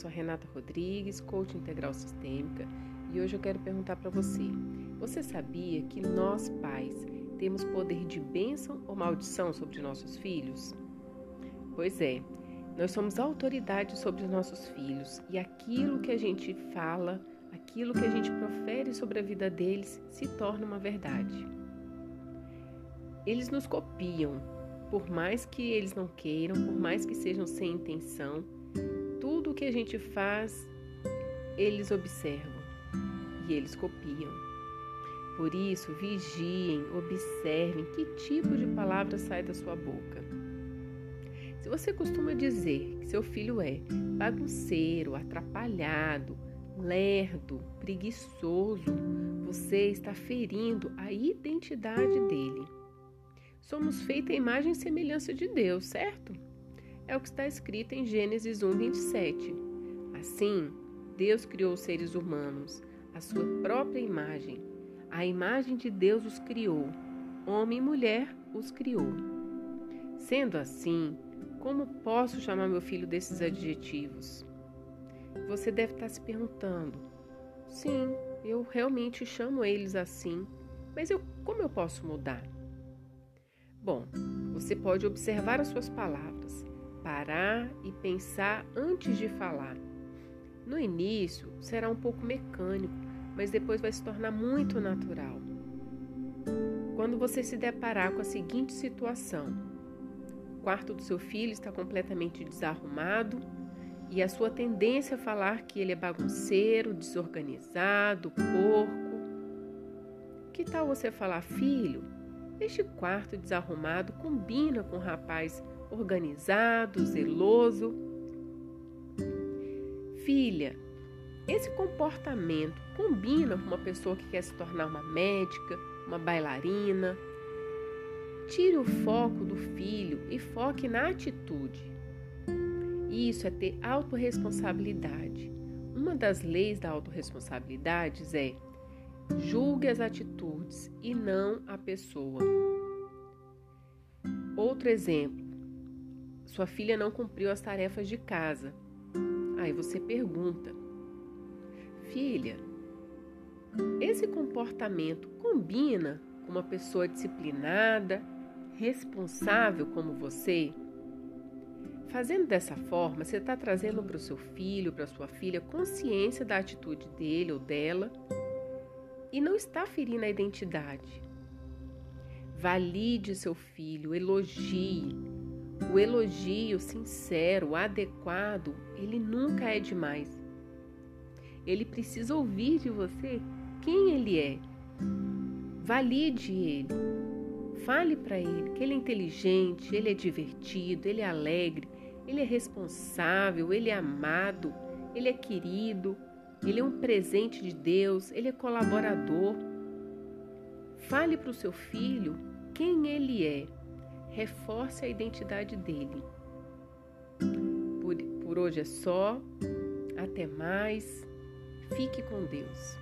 sou a Renata Rodrigues, coach integral sistêmica, e hoje eu quero perguntar para você: você sabia que nós pais temos poder de bênção ou maldição sobre nossos filhos? Pois é, nós somos autoridade sobre os nossos filhos e aquilo que a gente fala, aquilo que a gente profere sobre a vida deles se torna uma verdade. Eles nos copiam, por mais que eles não queiram, por mais que sejam sem intenção, que a gente faz, eles observam e eles copiam. Por isso, vigiem, observem que tipo de palavra sai da sua boca. Se você costuma dizer que seu filho é bagunceiro, atrapalhado, lerdo, preguiçoso, você está ferindo a identidade dele. Somos feitos à imagem e semelhança de Deus, certo? É o que está escrito em Gênesis 1, 27. Assim, Deus criou os seres humanos, a sua própria imagem. A imagem de Deus os criou, homem e mulher os criou. Sendo assim, como posso chamar meu filho desses adjetivos? Você deve estar se perguntando: sim, eu realmente chamo eles assim, mas eu, como eu posso mudar? Bom, você pode observar as suas palavras, parar e pensar antes de falar. No início será um pouco mecânico, mas depois vai se tornar muito natural. Quando você se deparar com a seguinte situação: o quarto do seu filho está completamente desarrumado e a sua tendência a falar que ele é bagunceiro, desorganizado, porco. Que tal você falar, filho? Este quarto desarrumado combina com um rapaz organizado, zeloso. Filha, esse comportamento combina com uma pessoa que quer se tornar uma médica, uma bailarina. Tire o foco do filho e foque na atitude. Isso é ter autorresponsabilidade. Uma das leis da autorresponsabilidade é julgue as atitudes e não a pessoa. Outro exemplo: sua filha não cumpriu as tarefas de casa. Aí você pergunta: Filha, esse comportamento combina com uma pessoa disciplinada, responsável como você? Fazendo dessa forma, você está trazendo para o seu filho, para sua filha, consciência da atitude dele ou dela e não está ferindo a identidade. Valide seu filho, elogie. O elogio sincero, adequado, ele nunca é demais. Ele precisa ouvir de você quem ele é. Valide ele. Fale para ele que ele é inteligente, ele é divertido, ele é alegre, ele é responsável, ele é amado, ele é querido, ele é um presente de Deus, ele é colaborador. Fale para o seu filho quem ele é. Reforce a identidade dele. Por, por hoje é só. Até mais. Fique com Deus.